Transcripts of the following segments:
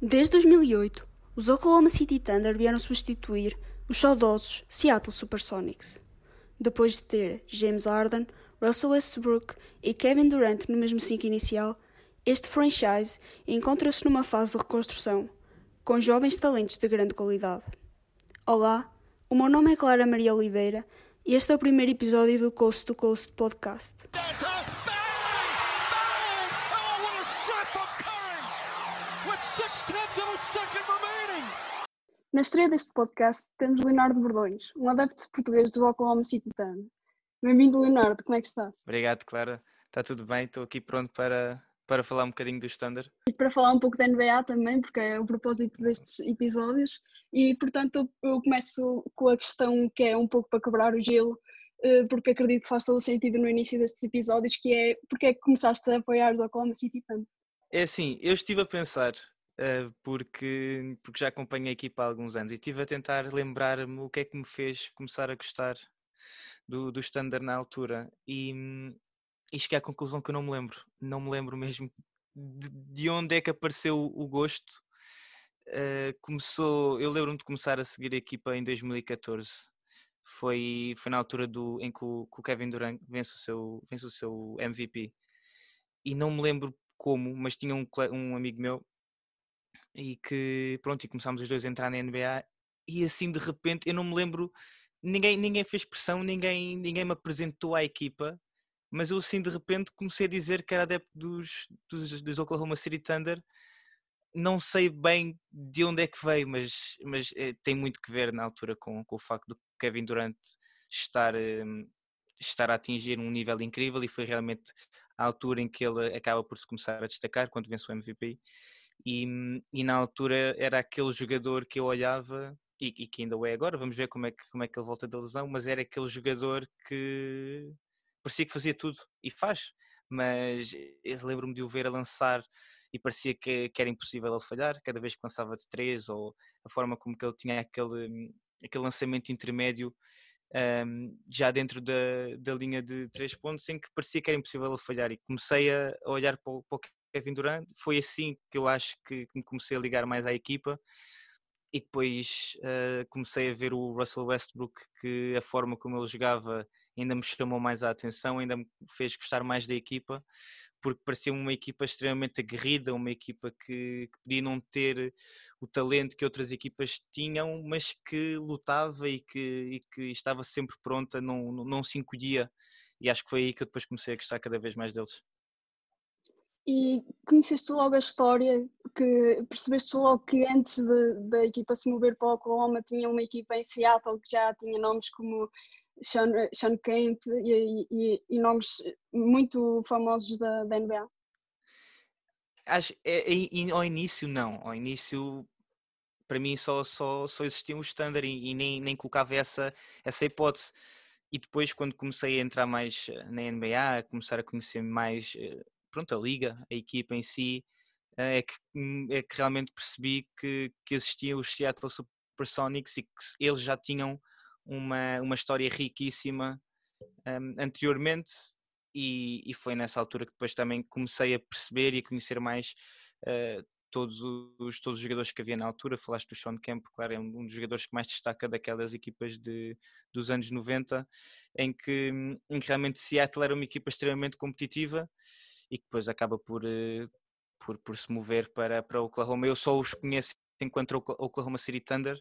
Desde 2008, os Oklahoma City Thunder vieram substituir os saudosos Seattle Supersonics. Depois de ter James Harden, Russell Westbrook e Kevin Durant no mesmo 5 inicial, este franchise encontra-se numa fase de reconstrução, com jovens talentos de grande qualidade. Olá, o meu nome é Clara Maria Oliveira e este é o primeiro episódio do Coast to Coast Podcast. Na estreia deste podcast temos Leonardo Bordões, um adepto português do Oklahoma City Thunder. Bem-vindo, Leonardo. Como é que estás? Obrigado, Clara. Está tudo bem? Estou aqui pronto para, para falar um bocadinho do Thunder. E para falar um pouco da NBA também, porque é o propósito destes episódios. E, portanto, eu começo com a questão que é um pouco para quebrar o gelo, eh, porque acredito que faz todo o sentido no início destes episódios, que é porque é que começaste a apoiar os Oklahoma City Thunder? É assim, eu estive a pensar porque, porque já acompanho a equipa há alguns anos e estive a tentar lembrar-me o que é que me fez começar a gostar do, do Standard na altura e, e cheguei à conclusão que eu não me lembro, não me lembro mesmo de, de onde é que apareceu o gosto. Uh, começou, eu lembro-me de começar a seguir a equipa em 2014. Foi, foi na altura do, em que o, que o Kevin Durant vence o, seu, vence o seu MVP. E não me lembro como, mas tinha um, um amigo meu e que pronto, e começámos os dois a entrar na NBA e assim de repente eu não me lembro, ninguém, ninguém fez pressão, ninguém, ninguém me apresentou à equipa, mas eu assim de repente comecei a dizer que era adepto dos, dos, dos Oklahoma City Thunder. Não sei bem de onde é que veio, mas, mas é, tem muito que ver na altura com, com o facto do Kevin Durant estar, um, estar a atingir um nível incrível e foi realmente a altura em que ele acaba por se começar a destacar quando vence o MVP e, e na altura era aquele jogador que eu olhava e, e, que ainda o é agora, vamos ver como é, que, como é que ele volta da lesão, mas era aquele jogador que parecia que fazia tudo e faz, mas eu lembro-me de o ver a lançar e parecia que, que, era impossível ele falhar, cada vez que lançava de três ou a forma como que ele tinha aquele, aquele lançamento intermédio um, já dentro da, da linha de três pontos em que parecia que era impossível ele falhar e comecei a olhar para o, para o Kevin Durant. Foi assim que eu acho que me comecei a ligar mais à equipa e depois uh, comecei a ver o Russell Westbrook que a forma como ele jogava ainda me chamou mais a atenção, ainda me fez gostar mais da equipa porque parecia uma equipa extremamente aguerrida, uma equipa que, que, podia não ter o talento que outras equipas tinham, mas que lutava e que, e que estava sempre pronta, não, não se encolhia. E acho que foi aí que eu depois comecei a gostar cada vez mais deles e conheceste logo a história, que percebeste logo que antes da equipa se mover para o Oklahoma tinha uma equipa em Seattle que já tinha nomes como Sean, Sean Kemp e, e, e, nomes muito famosos da, da NBA? Acho, é, é, ao início não, ao início para mim só, só, só existia um standard e, e, nem, nem colocava essa, essa hipótese. E depois, quando comecei a entrar mais eh, na NBA, a começar a conhecer mais eh, pronto, a liga, a equipa em si, eh, é que, hum, é que realmente percebi que, que existiam os Seattle Supersonics e que eles já tinham uma, uma história riquíssima um, anteriormente e, e, foi nessa altura que depois também comecei a perceber e a conhecer mais uh, todos, os, todos os jogadores que havia na altura. Falaste do Sean Kemp, claro, é um, dos jogadores que mais destaca daquelas equipas de, dos anos 90, em que, hum, em que realmente Seattle era uma equipa extremamente competitiva e que depois acaba por, eh, por, por se mover para, para Oklahoma. Eu só os conheço enquanto Oklahoma City Thunder,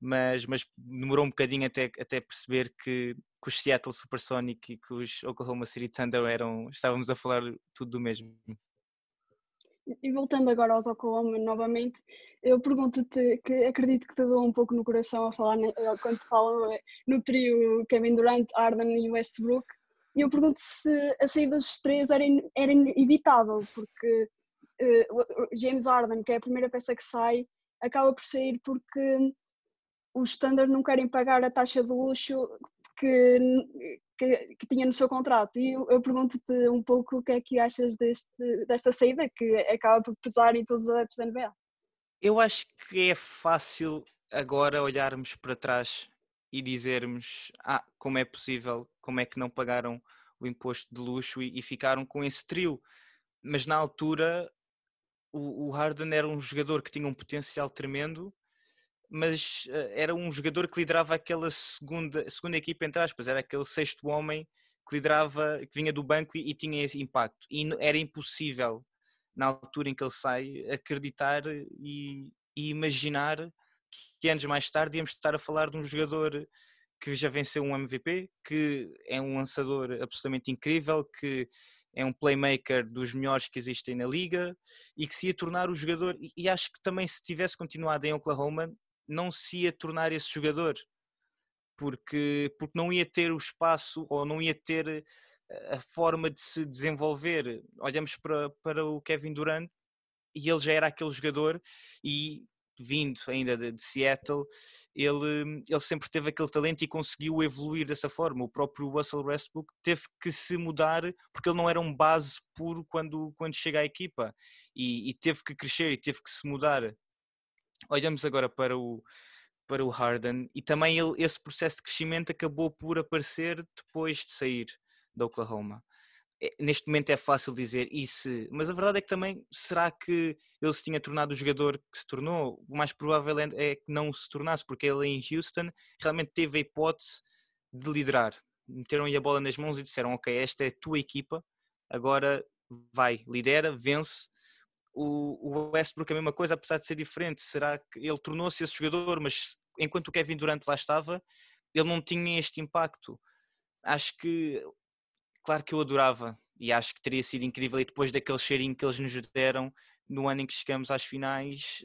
mas, mas demorou um bocadinho até, até perceber que, que os Seattle Supersonic e que os Oklahoma City Thunder eram, estávamos a falar tudo do mesmo. E voltando agora aos Oklahoma novamente, eu pergunto-te, que acredito que te dou um pouco no coração a falar quando falo eh, no trio Kevin Durant, Arden e Westbrook, e eu pergunto se a saída dos três era, in, era inevitável, porque uh, James Harden, que é a primeira peça que sai, acaba por sair porque os Standard não querem pagar a taxa de luxo que, que, que tinha no seu contrato. E eu, eu pergunto-te um pouco o que é que achas deste, desta saída, que acaba por pesar em todos os adeptos da NBA. Eu acho que é fácil agora olharmos para trás e dizermos ah, como é possível, como é que não pagaram o imposto de luxo e, e ficaram com esse trio. Mas na altura o, o Harden era um jogador que tinha um potencial tremendo, mas uh, era um jogador que liderava aquela segunda, segunda equipa, entre aspas, era aquele sexto homem que liderava, que vinha do banco e, e tinha esse impacto. E era impossível, na altura em que ele sai, acreditar e, e imaginar que anos mais tarde íamos estar a falar de um jogador que já venceu um MVP, que é um lançador absolutamente incrível, que é um playmaker dos melhores que existem na liga e que se ia tornar o jogador. E acho que também se tivesse continuado em Oklahoma, não se ia tornar esse jogador, porque, porque não ia ter o espaço ou não ia ter eh, a forma de se desenvolver. Olhamos para, para o Kevin Durant e ele já era aquele jogador e vindo ainda de, de, Seattle, ele, ele sempre teve aquele talento e conseguiu evoluir dessa forma. O próprio Russell Westbrook teve que se mudar porque ele não era um base puro quando, quando chega à equipa e, e teve que crescer e teve que se mudar. Olhamos agora para o, para o Harden e também ele, esse processo de crescimento acabou por aparecer depois de sair da Oklahoma. É, neste momento é fácil dizer isso, mas a verdade é que também será que ele se tinha tornado o jogador que se tornou? O mais provável é, é que não se tornasse, porque ele em Houston realmente teve a hipótese de liderar. Meteram-lhe a bola nas mãos e disseram: Ok, esta é a tua equipa, agora vai, lidera, vence. O, Westbrook é a mesma coisa, apesar de ser diferente. Será que ele tornou-se esse jogador, mas enquanto o Kevin Durant lá estava, ele não tinha este impacto? Acho que claro que eu adorava e acho que teria sido incrível. E depois daquele cheirinho que eles nos deram no ano em que chegamos às finais,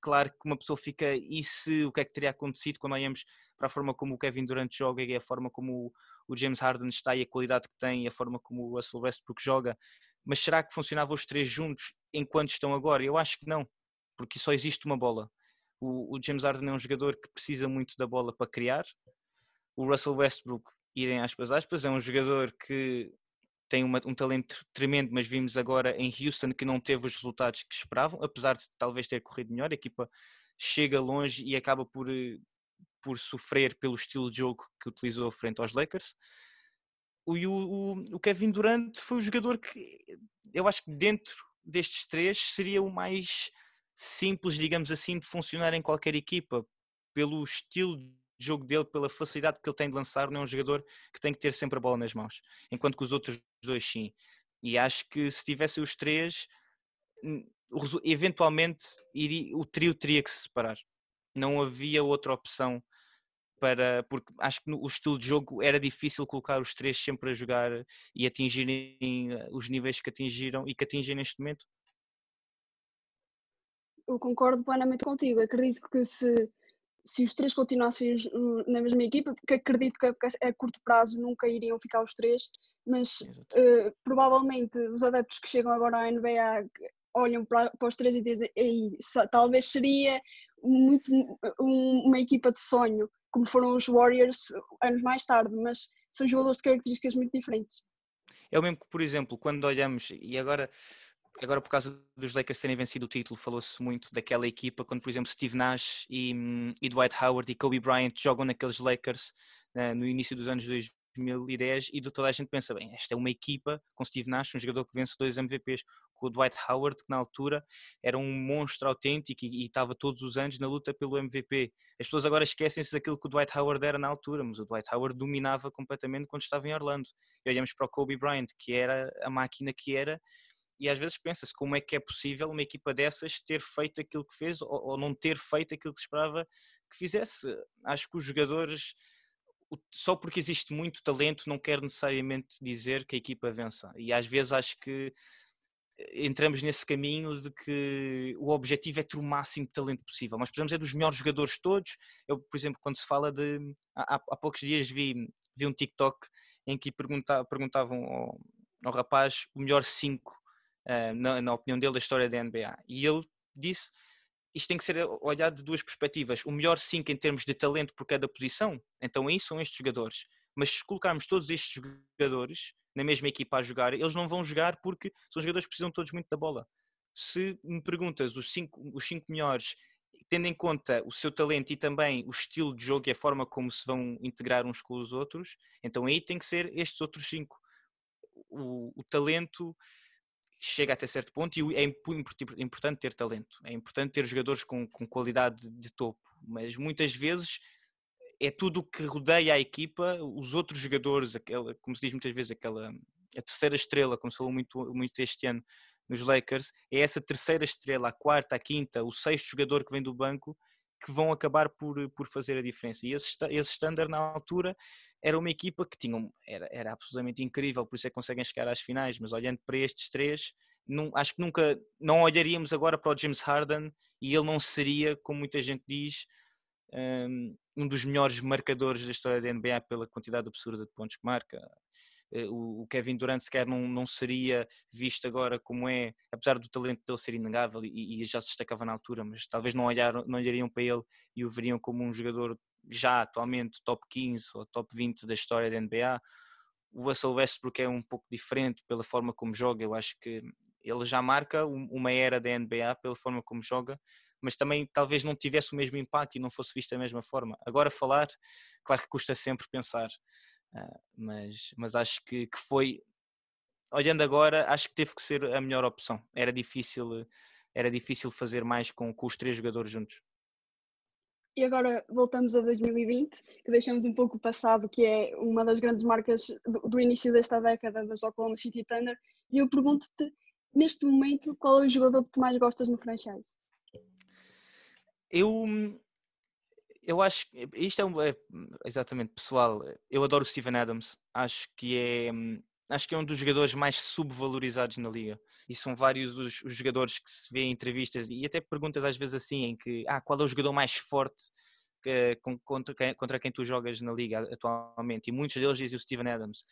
claro que uma pessoa fica. E se o que é que teria acontecido quando olhamos para a forma como o Kevin Durant joga e a forma como o James Harden está e a qualidade que tem e a forma como o Russell Westbrook joga? Mas será que funcionavam os três juntos enquanto estão agora? Eu acho que não, porque só existe uma bola. O, o James Harden é um jogador que precisa muito da bola para criar. O Russell Westbrook irem aspas aspas, é um jogador que tem uma, um talento tremendo, mas vimos agora em Houston que não teve os resultados que esperavam, apesar de talvez ter corrido melhor, a equipa chega longe e acaba por, eh, por sofrer pelo estilo de jogo que utilizou frente aos Lakers. O, o, o Kevin Durant foi o jogador que eu acho que dentro destes três seria o mais simples, digamos assim, de funcionar em qualquer equipa, pelo estilo jogo dele, pela facilidade que ele tem de lançar, não é um jogador que tem que ter sempre a bola nas mãos, enquanto que os outros dois sim. E acho que se tivessem os três, eventualmente iria, o trio teria que se separar. Não havia outra opção para porque acho que o estilo de jogo era difícil colocar os três sempre a jogar e atingirem eh, os níveis que atingiram e que atingem neste momento. Eu concordo plenamente contigo. Acredito que se se os três continuassem na mesma equipa, porque acredito que a, curto prazo nunca iriam ficar os três, mas uh, provavelmente os adeptos que chegam agora à NBA olham para, para os três e dizem talvez seria muito um, uma equipa de sonho, como foram os Warriors anos mais tarde, mas são jogadores de características muito diferentes. É o mesmo que, por exemplo, quando olhamos, e agora agora por causa dos Lakers terem vencido o título, falou-se muito daquela equipa quando, por exemplo, Steve Nash e, hum, e Dwight Howard e Kobe Bryant jogam naqueles Lakers uh, no início dos anos 2010 e de toda a gente pensa, bem, esta é uma equipa com Steve Nash, um jogador que vence dois MVPs, com o Dwight Howard, que na altura era um monstro autêntico e, e estava todos os anos na luta pelo MVP. As pessoas agora esquecem-se daquilo que o Dwight Howard era na altura, mas o Dwight Howard dominava completamente quando estava em Orlando. E olhamos para o Kobe Bryant, que era a máquina que era, e às vezes pensa-se como é que é possível uma equipa dessas ter feito aquilo que fez ou, ou, não ter feito aquilo que se esperava que fizesse. Acho que os jogadores, só porque existe muito talento, não quer necessariamente dizer que a equipa vença. E às vezes acho que eh, entramos nesse caminho de que o objetivo é ter o máximo de talento possível. Nós precisamos é dos melhores jogadores todos. Eu, por exemplo, quando se fala de. Há, há poucos dias vi, vi um TikTok em que pergunta, perguntavam ao, ao rapaz o melhor 5 uh, na, na, opinião dele, da história da NBA. E ele disse isto tem que ser olhado de duas perspectivas. O melhor 5 em termos de talento por cada posição, então aí são estes jogadores. Mas se colocarmos todos estes jogadores na mesma equipa a jogar, eles não vão jogar porque são jogadores que precisam todos muito da bola. Se me perguntas os cinco, os cinco melhores, tendo em conta o seu talento e também o estilo de jogo e a forma como se vão integrar uns com os outros, então aí tem que ser estes outros cinco. O, o talento chega até certo ponto e é importante ter talento, é importante ter jogadores com, com qualidade de topo, mas muitas vezes é tudo o que rodeia a equipa, os outros jogadores, aquela, como se diz muitas vezes, aquela a terceira estrela, como se falou muito, muito este ano nos Lakers, é essa terceira estrela, a quarta, a quinta, o sexto jogador que vem do banco que vão acabar por, por fazer a diferença. E esse, esse standard na altura era uma equipa que tinha, era, era absolutamente incrível, por isso é que conseguem chegar às finais, mas olhando para estes três, não, acho que nunca, não olharíamos agora para o James Harden e ele não seria, como muita gente diz, um, um dos melhores marcadores da história da NBA pela quantidade absurda de pontos que marca. Eh, o Kevin Durant sequer não, não seria visto agora como é, apesar do talento dele ser inegável e, e já se destacava na altura, mas talvez não, olharam, não olhariam para ele e o veriam como um jogador já atualmente top 15 ou top 20 da história da NBA. O Russell Westbrook é um pouco diferente pela forma como joga, eu acho que ele já marca uma era da NBA pela forma como joga, mas também talvez não tivesse o mesmo impacto e não fosse visto da mesma forma. Agora falar, claro que custa sempre pensar, ah, mas, mas acho que, que foi, olhando agora, acho que teve que ser a melhor opção. Era difícil, era difícil fazer mais com, com os três jogadores juntos. E agora voltamos a 2020, que deixamos um pouco o passado, que é uma das grandes marcas do, do início desta década das Oklahoma City Thunder. E eu pergunto-te, neste momento, qual é o jogador que tu mais gostas no franchise? Eu, eu acho que isto é, um, é, exatamente pessoal. Eu adoro o Steven Adams. Acho que é acho que é um dos jogadores mais subvalorizados na liga. E são vários os, os jogadores que se vê em entrevistas e até perguntas às vezes assim em que ah, qual é o jogador mais forte que, contra, quem, contra quem tu jogas na liga atualmente? E muitos deles dizem o Steven Adams.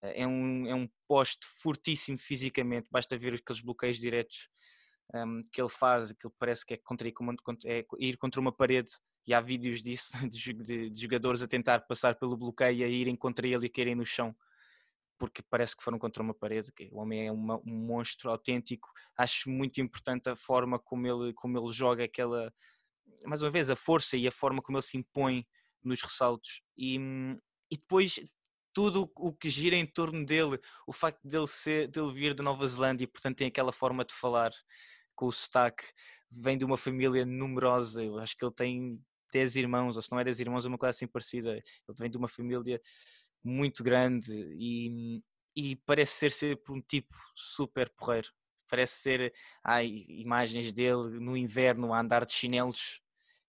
É um, é um poste fortíssimo fisicamente, basta ver aqueles bloqueios diretos um, que ele faz, que parece que é, contra, é ir contra uma parede e há vídeos disso, de, de, jogadores a tentar passar pelo bloqueio a irem contra ele e caírem no chão, porque parece que foram contra uma parede. O homem é uma, um monstro autêntico. Acho muito importante a forma como ele, como ele joga aquela, mais uma vez, a força e a forma como ele se impõe nos ressaltos. E, e depois tudo o que gira em torno dele, o facto dele, ser, dele vir da Nova Zelândia e portanto tem aquela forma de falar com o sotaque, vem de uma família numerosa, eu acho que ele tem 10 irmãos, ou se não é 10 irmãos, é uma coisa assim parecida. Ele vem de uma família muito grande e, e parece ser sempre um tipo super porreiro. Parece ser, há imagens dele no inverno a andar de chinelos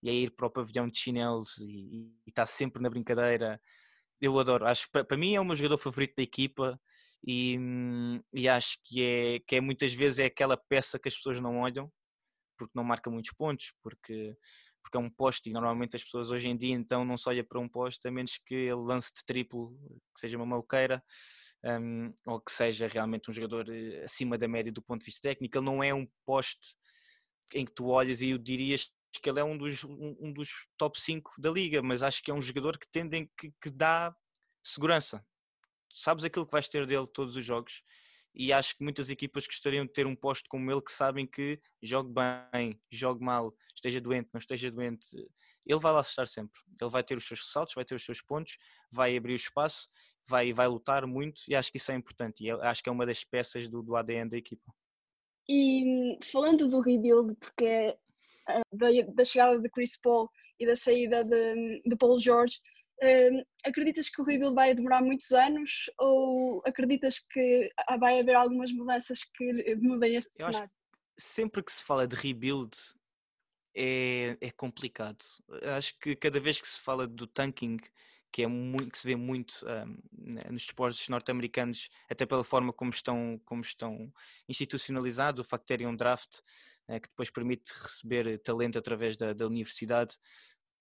e a ir para o pavilhão de chinelos e, e está sempre na brincadeira. Eu adoro, acho para mim é o meu jogador favorito da equipa e, e acho que é, que é muitas vezes é aquela peça que as pessoas não olham porque não marca muitos pontos, porque porque é um poste e normalmente as pessoas hoje em dia então não só olham para um poste a menos que ele lance de triplo, que seja uma maluqueira um, ou que seja realmente um jogador eh, acima da média do ponto de vista técnico. Ele não é um poste em que tu olhas e eu dirias que ele é um dos, um dos top 5 da liga, mas acho que é um jogador que tendem que, que dá segurança. sabes aquilo que vais ter dele todos os jogos e acho que muitas equipas gostariam de ter um posto como ele que sabem que jogue bem, jogue mal, esteja doente, não esteja doente, ele vai lá estar sempre. Ele vai ter os seus ressaltos, vai ter os seus pontos, vai abrir o espaço, vai, vai lutar muito e acho que isso é importante e acho que é uma das peças do, do ADN da equipa. E falando do rebuild, porque é da, da chegada de Chris Paul e da saída de, de Paul George, Uh, acreditas que o rebuild vai demorar muitos anos ou acreditas que vai haver algumas mudanças que mudem este Eu cenário? sempre que se fala de rebuild é, é complicado. Acho que cada vez que se fala do tanking, que é muito que se vê muito um, nos esportes norte-americanos, até pela forma como estão, como estão institucionalizados, o facto de terem um draft uh, que depois permite receber talento através da, da universidade,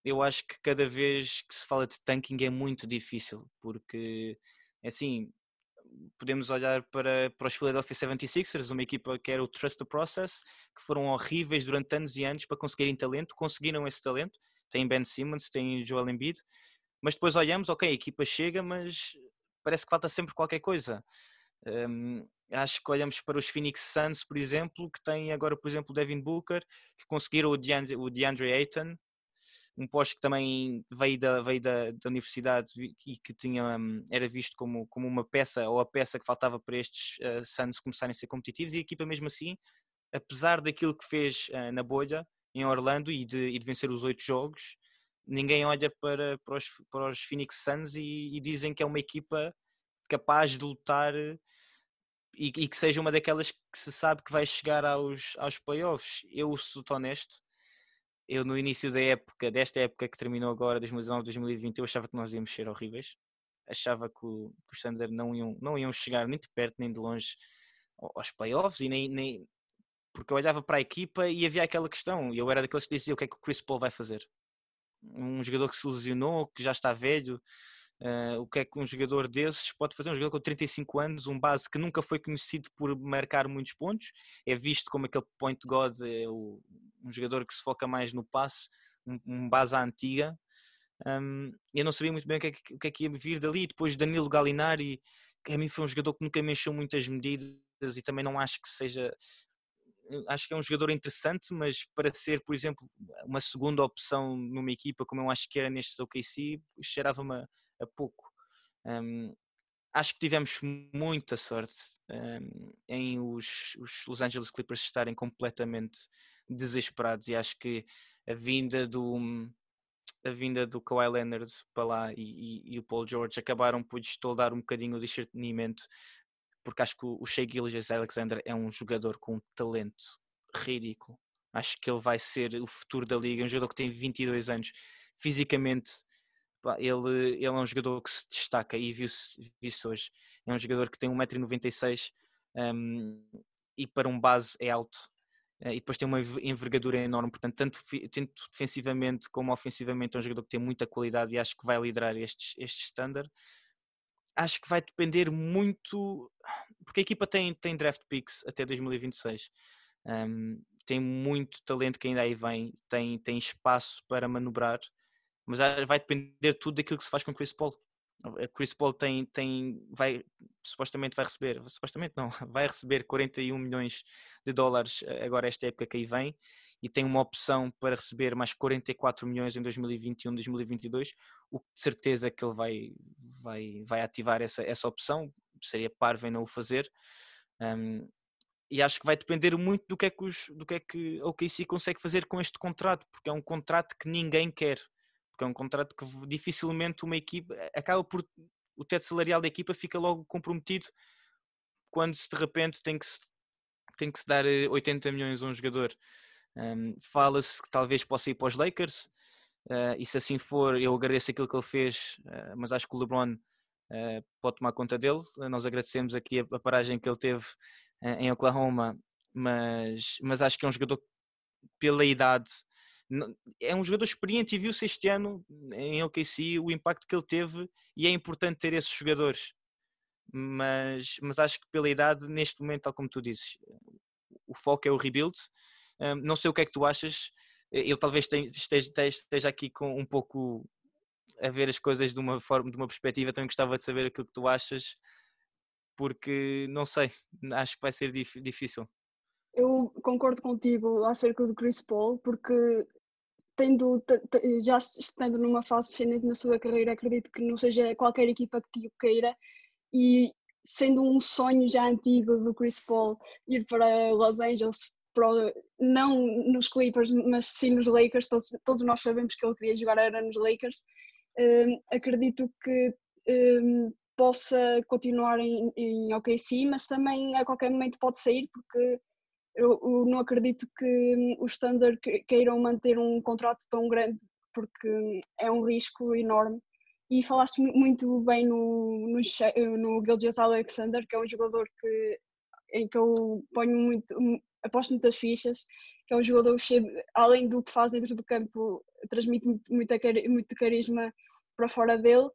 eu acho que cada vez que se fala de tanking é muito difícil, porque assim podemos olhar para, para os Philadelphia 76ers, uma equipa que era o Trust the Process, que foram horríveis durante anos e anos para conseguirem talento, conseguiram esse talento, tem Ben Simmons, tem Joel Embiid, mas depois olhamos, ok, a equipa chega, mas parece que falta sempre qualquer coisa. Um, acho que olhamos para os Phoenix Suns, por exemplo, que tem agora, por exemplo, o Devin Booker, que conseguiram o DeAndre, o DeAndre Ayton, um posto que também veio da, veio da, da universidade e que tinha, um, era visto como, como uma peça ou a peça que faltava para estes uh, Suns começarem a ser competitivos e a equipa mesmo assim, apesar daquilo que fez uh, na bolha em Orlando e de, e de vencer os oito jogos, ninguém olha para, para, os, para os Phoenix Suns e, e dizem que é uma equipa capaz de lutar e, e, que seja uma daquelas que se sabe que vai chegar aos, aos playoffs. Eu sou honesto, eu no início da época, desta época que terminou agora, 2019-2020, eu achava que nós íamos ser horríveis. Achava que, o, que não iam, não iam chegar nem de perto nem de longe aos playoffs e nem, nem porque eu olhava para a equipa e havia aquela questão, e eu era daqueles que dizia o que é que o Chris Paul vai fazer. Um jogador que se lesionou, que já está velho, uh, o que é que um jogador desses pode fazer? Um jogador com 35 anos, um base que nunca foi conhecido por marcar muitos pontos, é visto como aquele point god, é o, um jogador que se foca mais no passe, um, um base à antiga. Um, eu não sabia muito bem o que, é que, o que é que ia vir dali. Depois Danilo Galinari, que a mim foi um jogador que nunca me encheu muitas medidas e também não acho que seja. Acho que é um jogador interessante, mas para ser, por exemplo, uma segunda opção numa equipa, como eu acho que era neste OKC, cheirava-me a, pouco. Um, acho que tivemos muita sorte um, em os, os Los Angeles Clippers estarem completamente desesperados e acho que a vinda do a vinda do Kawhi Leonard para lá e, e, e o Paul George acabaram por destoldar um bocadinho o discernimento porque acho que o Shea Gilgis Alexander é um jogador com um talento ridículo acho que ele vai ser o futuro da liga, um jogador que tem 22 anos fisicamente ele, ele é um jogador que se destaca e viu-se viu hoje é um jogador que tem 1,96m um, e para um base é alto eh, e depois tem uma envergadura enorme, portanto, tanto, tanto defensivamente como ofensivamente é um jogador que tem muita qualidade e acho que vai liderar este, este standard. Acho que vai depender muito, porque a equipa tem, tem draft picks até 2026, um, tem muito talento que ainda aí vem, tem, tem espaço para manobrar, mas vai depender tudo daquilo que se faz com Chris Paul. Chris Paul tem, tem, vai, supostamente vai receber, supostamente não, vai receber 41 milhões de dólares eh, agora esta época que aí vem e tem uma opção para receber mais 44 milhões em 2021, 2022, o que de certeza que ele vai, vai, vai ativar essa, essa opção, seria parvo não o fazer. Um, e acho que vai depender muito do que é que, os, do que, é que OKC consegue fazer com este contrato, porque é um contrato que ninguém quer porque é um contrato que dificilmente uma equipa acaba por o teto salarial da equipa fica logo comprometido quando se de repente tem que se, tem que se dar 80 eh, milhões a um jogador. Um, Fala-se que talvez possa ir para os Lakers, uh, e se assim for, eu agradeço aquilo que ele fez, uh, mas acho que o LeBron uh, pode tomar conta dele. Nós agradecemos aqui a, a paragem que ele teve em Oklahoma, mas, mas acho que é um jogador pela idade é um jogador experiente e viu-se este ano em OKC o impacto que ele teve e é importante ter esses jogadores. Mas, mas acho que pela idade, neste momento, tal como tu dizes, o foco é o rebuild. não sei o que é que tu achas. Ele talvez esteja, esteja aqui com um pouco a ver as coisas de uma forma, de uma perspectiva. Também gostava de saber aquilo que tu achas, porque não sei, acho que vai ser difícil. Eu concordo contigo acerca do Chris Paul, porque tendo, já estando numa fase ascendente na sua carreira, acredito que não seja qualquer equipa que o queira e sendo um sonho já antigo do Chris Paul ir para Los Angeles, para, não nos Clippers, mas sim nos Lakers, todos, todos nós sabemos que ele queria jogar era nos Lakers, um, acredito que um, possa continuar em, em OKC, mas também a qualquer momento pode sair porque eu, eu, não acredito que os Thunder queiram manter um contrato tão grande porque é um risco enorme. E falaste muito bem no, no, no Gilgis Alexander, que é um jogador que, em que eu ponho muito, aposto muitas fichas, que é um jogador cheio, além do que faz dentro do campo, transmite muito, muito carisma para fora dele.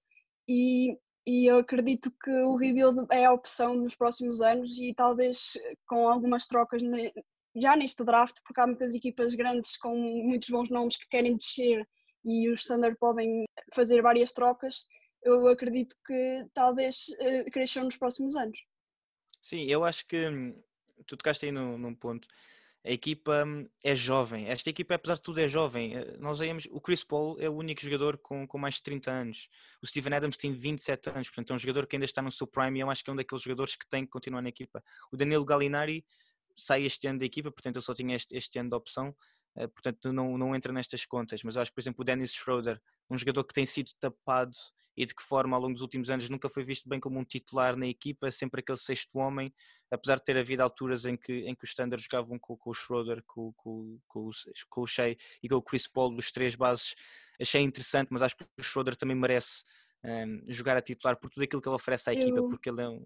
E e eu acredito que o rebuild é a opção nos próximos anos e talvez com algumas trocas já neste draft, porque há muitas equipas grandes com muitos bons nomes que querem descer e os Standard podem fazer várias trocas, eu acredito que talvez uh, cresçam nos próximos anos. Sim, eu acho que hum, tu tocaste aí num, num ponto. A equipa hum, é jovem. Esta equipa, apesar de tudo, é jovem. Eh, nós vemos, o Chris Paul é o único jogador com, com mais de 30 anos. O Steven Adams tem 27 anos, portanto é um jogador que ainda está no seu prime e eu acho que é um daqueles jogadores que tem que continuar na equipa. O Danilo Gallinari sai este ano da equipa, portanto ele só tinha este, este ano de opção, uh, portanto não, não entra nestas contas. Mas eu acho, por exemplo, o Dennis Schroeder, um jogador que tem sido tapado e de que forma ao longo dos últimos anos nunca foi visto bem como um titular na equipa, sempre aquele sexto homem, apesar de ter havido alturas em que, em que os Standards jogavam com, com o Schroeder, com, com, com, o, com o Shea e com o Chris Paul, dos três bases, achei interessante, mas acho que o Schroeder também merece um, jogar a titular por tudo aquilo que ele oferece à equipa, porque ele é um.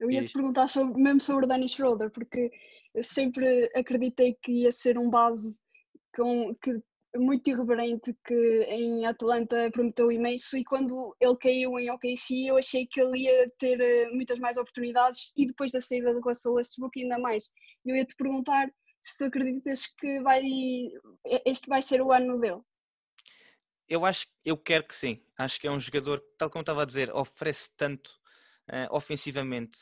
Eu ia te perguntar sobre, mesmo sobre o Danny Schroeder, porque eu sempre acreditei que ia ser um base com, que muito irreverente que em Atlanta prometeu imenso e quando ele caiu em OKC eu achei que ele ia ter eh, muitas mais oportunidades e depois da saída do Russell Westbrook ainda mais. Eu ia te perguntar se tu acreditas que vai, este vai ser o ano dele. Eu acho, eu quero que sim. Acho que é um jogador, tal como estava a dizer, oferece tanto uh, ofensivamente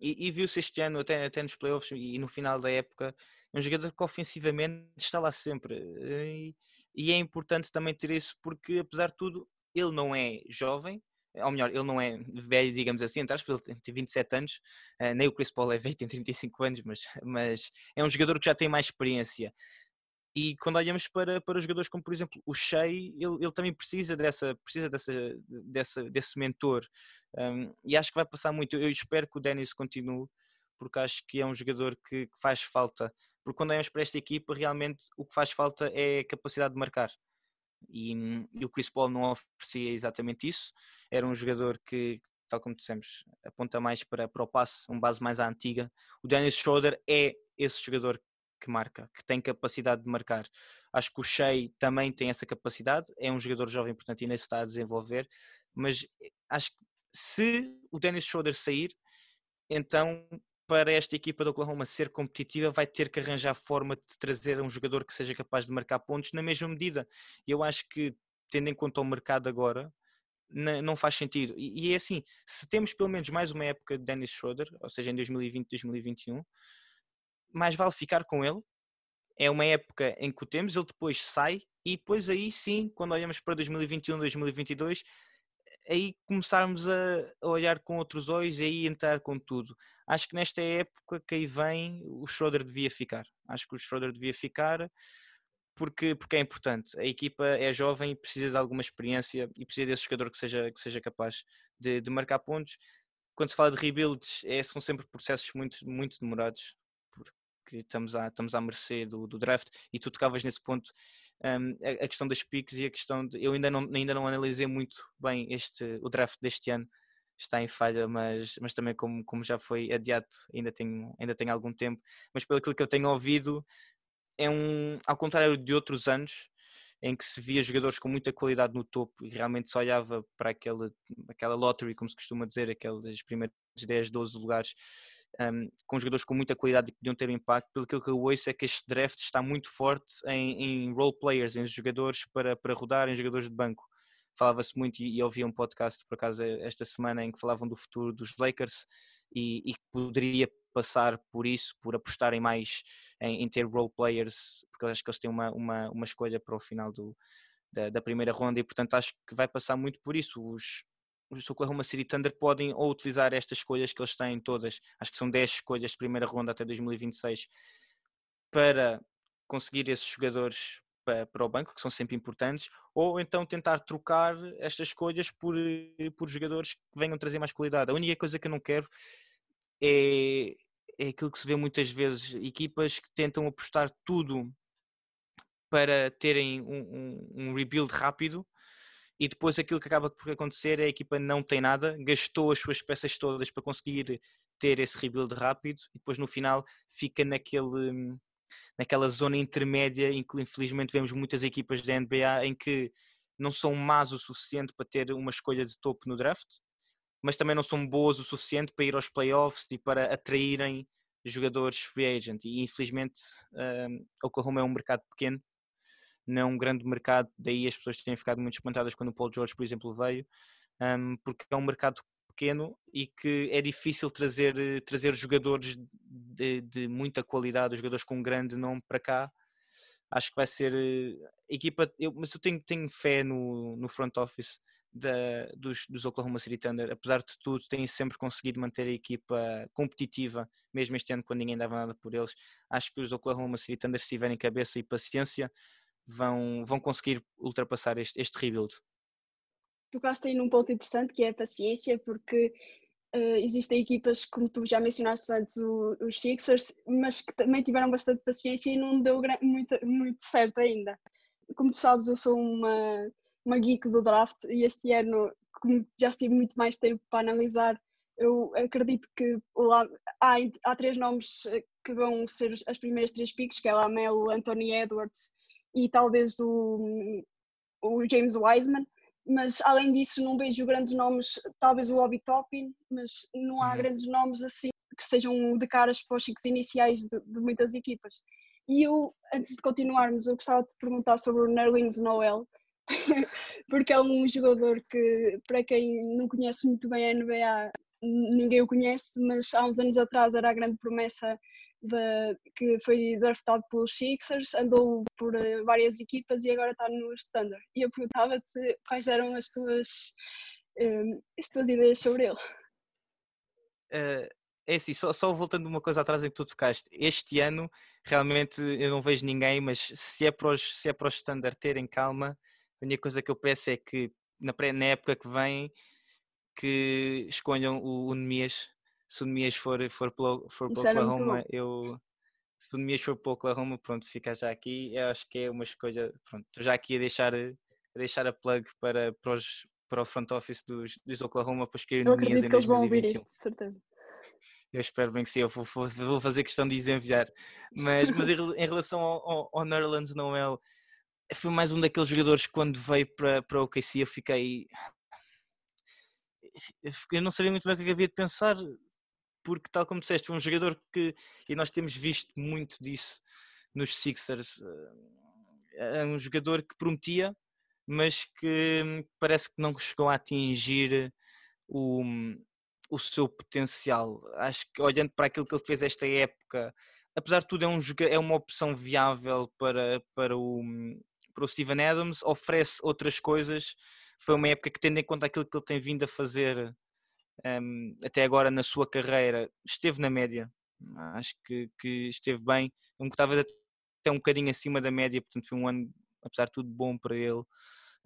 e, e viu-se este ano até, até nos playoffs e no final da época um jogador que ofensivamente está lá sempre e, e, é importante também ter isso porque apesar de tudo ele não é jovem ou melhor, ele não é velho, digamos assim, entre aspas, ele tem 27 anos, uh, nem o Chris Paul é velho, tem 35 anos, mas, mas é um jogador que já tem mais experiência. E quando olhamos para, para jogadores como, por exemplo, o Shea, ele, ele também precisa, dessa, precisa dessa, dessa, desse mentor. Um, e acho que vai passar muito. Eu espero que o Dennis continue, porque acho que é um jogador que, que faz falta. Porque quando olhamos para esta equipa, realmente o que faz falta é a capacidade de marcar. E, e, o Chris Paul não oferecia exatamente isso. Era um jogador que, tal como dissemos, aponta mais para, para o passe, um base mais à antiga. O Dennis Schroeder é esse jogador que marca, que tem capacidade de marcar. Acho que o Shea também tem essa capacidade, é um jogador jovem, portanto ainda se está a desenvolver, mas eh, acho que se o Dennis Schroeder sair, então para esta equipa do Oklahoma ser competitiva vai ter que arranjar forma de trazer um jogador que seja capaz de marcar pontos na mesma medida. Eu acho que, tendo em conta o mercado agora, não faz sentido. E, é assim, se temos pelo menos mais uma época de Dennis Schroeder, ou seja, em 2020, 2021, mais vale ficar com ele. É uma época em que o temos, ele depois sai e depois aí sim, quando olhamos para 2021, 2022, aí começarmos a, olhar com outros olhos e aí entrar com tudo. Acho que nesta época que aí vem o Schroeder devia ficar. Acho que o Schroeder devia ficar porque, porque é importante. A equipa é jovem e precisa de alguma experiência e precisa desse jogador que seja, que seja capaz de, de marcar pontos. Quando se fala de rebuilds, é, são sempre processos muito, muito demorados que estamos à, estamos à mercê do, do draft e tu tocavas nesse ponto um, a, a, questão das picks e a questão de eu ainda não, ainda não analisei muito bem este, o draft deste ano está em falha, mas, mas também como, como já foi adiado, ainda tenho, ainda tenho algum tempo, mas pelo que eu tenho ouvido, é um, ao contrário de outros anos, em que se via jogadores com muita qualidade no topo e realmente se olhava para aquela, aquela lottery, como se costuma dizer, aqueles primeiros 10, 12 lugares um, com jogadores com muita qualidade e podiam ter impacto. Pelo que eu ouço é que este draft está muito forte em, em role players, em jogadores para, para rodar, em jogadores de banco. Falava-se muito e, e ouvi um podcast por acaso esta semana em que falavam do futuro dos Lakers e, e poderia passar por isso, por apostarem mais em, em, ter role players, porque eu acho que eles têm uma, uma, uma escolha para o final do, da, da, primeira ronda e portanto acho que vai passar muito por isso. Os, os Oklahoma City Thunder podem ou utilizar estas escolhas que eles têm todas, acho que são 10 escolhas de primeira ronda até 2026, para conseguir esses jogadores para, o banco, que são sempre importantes, ou então tentar trocar estas escolhas por, por jogadores que venham trazer mais qualidade. A única coisa que eu não quero é, é aquilo que se vê muitas vezes, equipas que tentam apostar tudo para terem um, um, um rebuild rápido e depois aquilo que acaba por acontecer é a equipa não tem nada, gastou as suas peças todas para conseguir ter esse rebuild rápido e depois no final fica naquele, naquela zona intermédia em que infelizmente vemos muitas equipas da NBA em que não são más o suficiente para ter uma escolha de topo no draft, mas também não são boas o suficiente para ir aos playoffs e para atraírem jogadores free agent. E infelizmente um, Oklahoma é um mercado pequeno não é um grande mercado, daí as pessoas têm ficado muito espantadas quando o Paul George, por exemplo, veio, um, porque é um mercado pequeno e que é difícil trazer, trazer jogadores de, de muita qualidade, jogadores com um grande nome para cá. Acho que vai ser eh, equipa, eu, mas eu tenho, tenho fé no, no front office da, dos, dos Oklahoma City Thunder. Apesar de tudo, têm sempre conseguido manter a equipa competitiva, mesmo este ano quando ninguém dava nada por eles. Acho que os Oklahoma City Thunder, se tiverem cabeça e paciência, vão, vão conseguir ultrapassar este, este rebuild. Tocaste aí num ponto interessante que é a paciência, porque uh, existem equipas, como tu já mencionaste antes, o, os Sixers, mas que também tiveram bastante paciência e não deu muito, muito certo ainda. Como tu sabes, eu sou uma, uma geek do draft e este ano, como já estive muito mais tempo para analisar, eu acredito que lá, há, há três nomes eh, que vão ser as primeiras três picks, que é Lamelo, Anthony Edwards e talvez o, o James Wiseman, mas além disso não vejo grandes nomes, talvez o Obi Toppin, mas não há uhum. grandes nomes assim que sejam de caras para os ciclos iniciais de, de, muitas equipas. E eu, antes de continuarmos, eu gostava de te perguntar sobre o Nerlens Noel, porque é um jogador que, para quem não conhece muito bem a NBA, ninguém o conhece, mas há uns anos atrás era a grande promessa de, que foi draftado pelos Sixers, andou por eh, várias equipas e agora está no Standard. E eu perguntava-te quais eram as tuas, um, as tuas ideias sobre ele. Uh, é assim, só, só, voltando uma coisa atrás em que tu tocaste, este ano realmente eu não vejo ninguém, mas se é para os, se é para os Standard terem calma, a única coisa que eu peço é que na, na época que vem que escolham o, o Nemias se o Nemias for, for, for, for para Oklahoma, eu. Se o Nemias for para Oklahoma, pronto, fica já aqui. Eu acho que é uma escolha. Pronto, já aqui a deixar, a deixar a plug para, para, os, para o front office dos, dos Oklahoma para escolher o Nemias em 2021. Vão ouvir isto, certeza. Eu espero bem que sim, eu vou, vou fazer questão de desenviar. Mas, mas em relação ao, ao, ao Netherlands Noel, foi mais um daqueles jogadores que quando veio para, para o OKC eu fiquei. Eu não sabia muito bem o que havia de pensar porque, tal como disseste, um jogador que, e nós temos visto muito disso nos Sixers, eh, é um jogador que prometia, mas que hum, parece que não chegou a atingir o, o seu potencial. Acho que olhando para aquilo que ele fez esta época, apesar de tudo, é, um, é uma opção viável para, para, o, para o Steven Adams, oferece outras coisas. Foi uma época que, tendo em conta aquilo que ele tem vindo a fazer um, até agora na sua carreira esteve na média. Acho que, que esteve bem, um, talvez até um bocadinho acima da média, portanto foi um ano, apesar de tudo, bom para ele.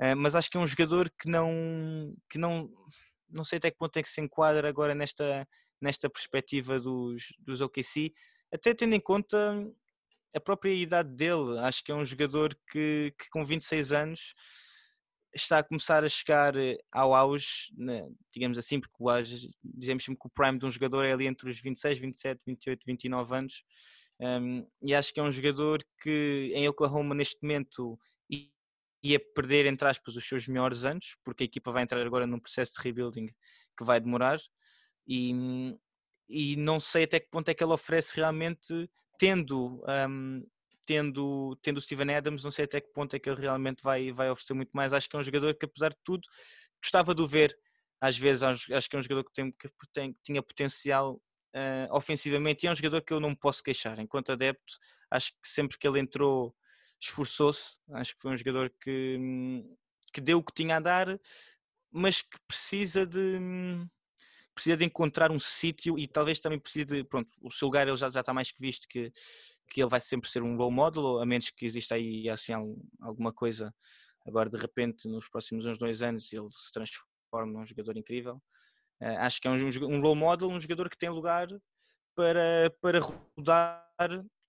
Uh, mas acho que é um jogador que não, que não, não sei até que ponto é que se enquadra agora nesta, nesta perspectiva dos, dos OKC, até tendo em conta a própria idade dele. Acho que é um jogador que, que com 26 anos está a começar a chegar eh, ao auge, né, digamos assim, porque o auge, dizemos sempre que o prime de um jogador é ali entre os 26, 27, 28, 29 anos. Um, e acho que é um jogador que em Oklahoma neste momento ia perder, entre aspas, os seus melhores anos, porque a equipa vai entrar agora num processo de rebuilding que vai demorar. E, e não sei até que ponto é que ele oferece realmente, tendo um, tendo, tendo o Steven Adams, não sei até que ponto é que ele realmente vai, vai oferecer muito mais. Acho que é um jogador que, apesar de tudo, gostava de o ver. Às vezes, acho que é um jogador que, tem, que tem, tinha potencial uh, ofensivamente e é um jogador que eu não me posso queixar. Enquanto adepto, acho que sempre que ele entrou, esforçou-se. Acho que foi um jogador que, que deu o que tinha a dar, mas que precisa de precisa de encontrar um sítio e talvez também precise de, pronto, o seu lugar ele já, já está mais que visto que que ele vai sempre ser um role model, a menos que exista aí assim alguma coisa agora de repente nos próximos uns dois anos ele se transforme num jogador incrível. Uh, acho que é um, um role model, um jogador que tem lugar para, para rodar.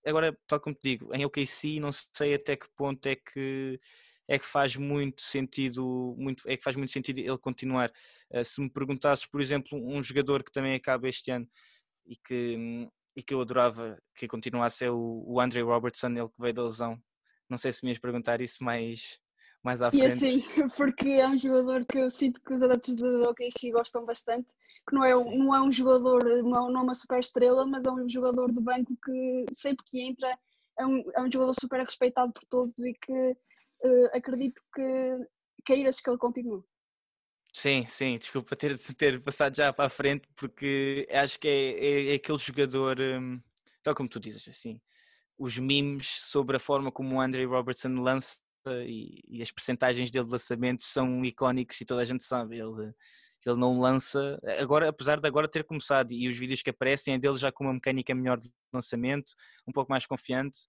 Agora, tal como te digo, em OKC não sei até que ponto é que é que faz muito sentido, muito, é que faz muito sentido ele continuar. Uh, se me perguntasses, por exemplo, um jogador que também acaba este ano e que hum, e que eu adorava que continuasse a ser o, o Andre Robertson, ele que veio da lesão. Não sei se me ias perguntar isso mais, mais à frente. E assim, porque é um jogador que eu sinto que os adeptos do OKC gostam bastante, que não é, não é um jogador, não é uma super estrela, mas é um jogador de banco que sempre que entra é um, é um jogador super respeitado por todos e que uh, acredito que queiras que ele continue. Sim, sim, desculpa ter, ter passado já para a frente, porque acho que é, é, é aquele jogador, um, tal como tu dizes, assim, os memes sobre a forma como o Andre Robertson lança e, e as percentagens dele de lançamentos são icónicos e toda a gente sabe. Ele, ele não lança, agora, apesar de agora ter começado e os vídeos que aparecem é dele já com uma mecânica melhor de lançamento, um pouco mais confiante,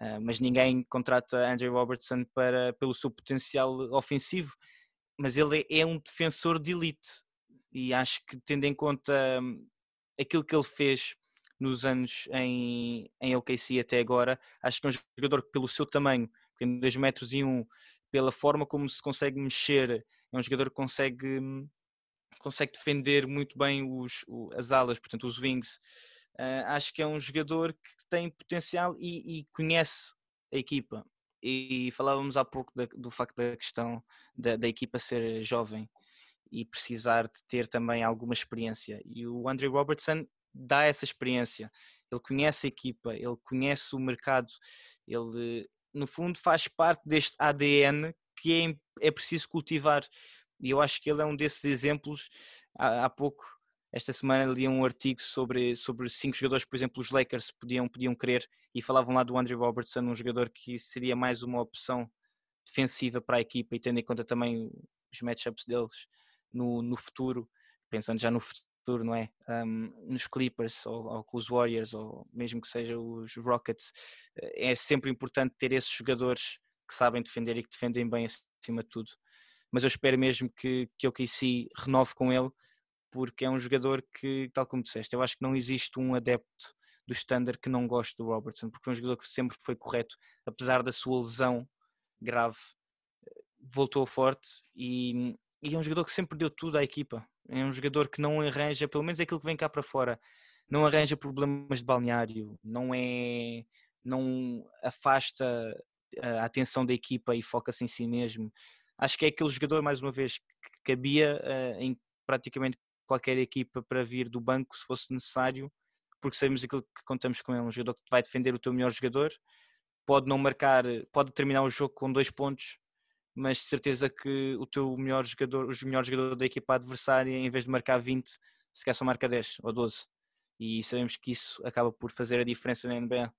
uh, mas ninguém contrata Andre Robertson para, pelo seu potencial ofensivo mas ele é, é um defensor de elite e acho que tendo em conta hum, aquilo que ele fez nos anos em, em OKC até agora, acho que é um jogador que pelo seu tamanho, tem 2 metros e 1, um, pela forma como se consegue mexer, é um jogador que consegue, hum, consegue defender muito bem os, as alas, portanto os wings. Uh, acho que é um jogador que tem potencial e, e conhece a equipa e falávamos há pouco da, do facto da questão da, da, equipa ser jovem e precisar de ter também alguma experiência. E o Andre Robertson dá essa experiência. Ele conhece a equipa, ele conhece o mercado, ele, no fundo, faz parte deste ADN que é, é preciso cultivar. E eu acho que ele é um desses exemplos. Há, há pouco esta semana li um artigo sobre, sobre cinco jogadores, por exemplo, os Lakers podiam, podiam querer e falavam lá do Andrew Robertson, um jogador que seria mais uma opção defensiva para a equipa e tendo em conta também os matchups deles no, no futuro, pensando já no futuro, não é? Um, nos Clippers ou, ou, com os Warriors ou mesmo que seja os Rockets, eh, é sempre importante ter esses jogadores que sabem defender e que defendem bem acima de tudo. Mas eu espero mesmo que, que o KC renove com ele porque é um jogador que, tal como disseste, eu acho que não existe um adepto do Standard que não goste do Robertson, porque foi um jogador que sempre foi correto, apesar da sua lesão grave, voltou forte e, e é um jogador que sempre deu tudo à equipa. É um jogador que não arranja, pelo menos é aquilo que vem cá para fora, não arranja problemas de balneário, não é, não afasta a atenção da equipa e foca-se em si mesmo. Acho que é aquele jogador, mais uma vez, que cabia uh, em praticamente qualquer equipa para vir do banco se fosse necessário, porque sabemos aquilo que contamos com ele, um jogador que vai defender o teu melhor jogador, pode não marcar, pode terminar o jogo com dois pontos, mas de certeza que o teu melhor jogador, o melhor jogador da equipa adversária, em vez de marcar 20, se quer só marca 10 ou 12. E sabemos que isso acaba por fazer a diferença na NBA.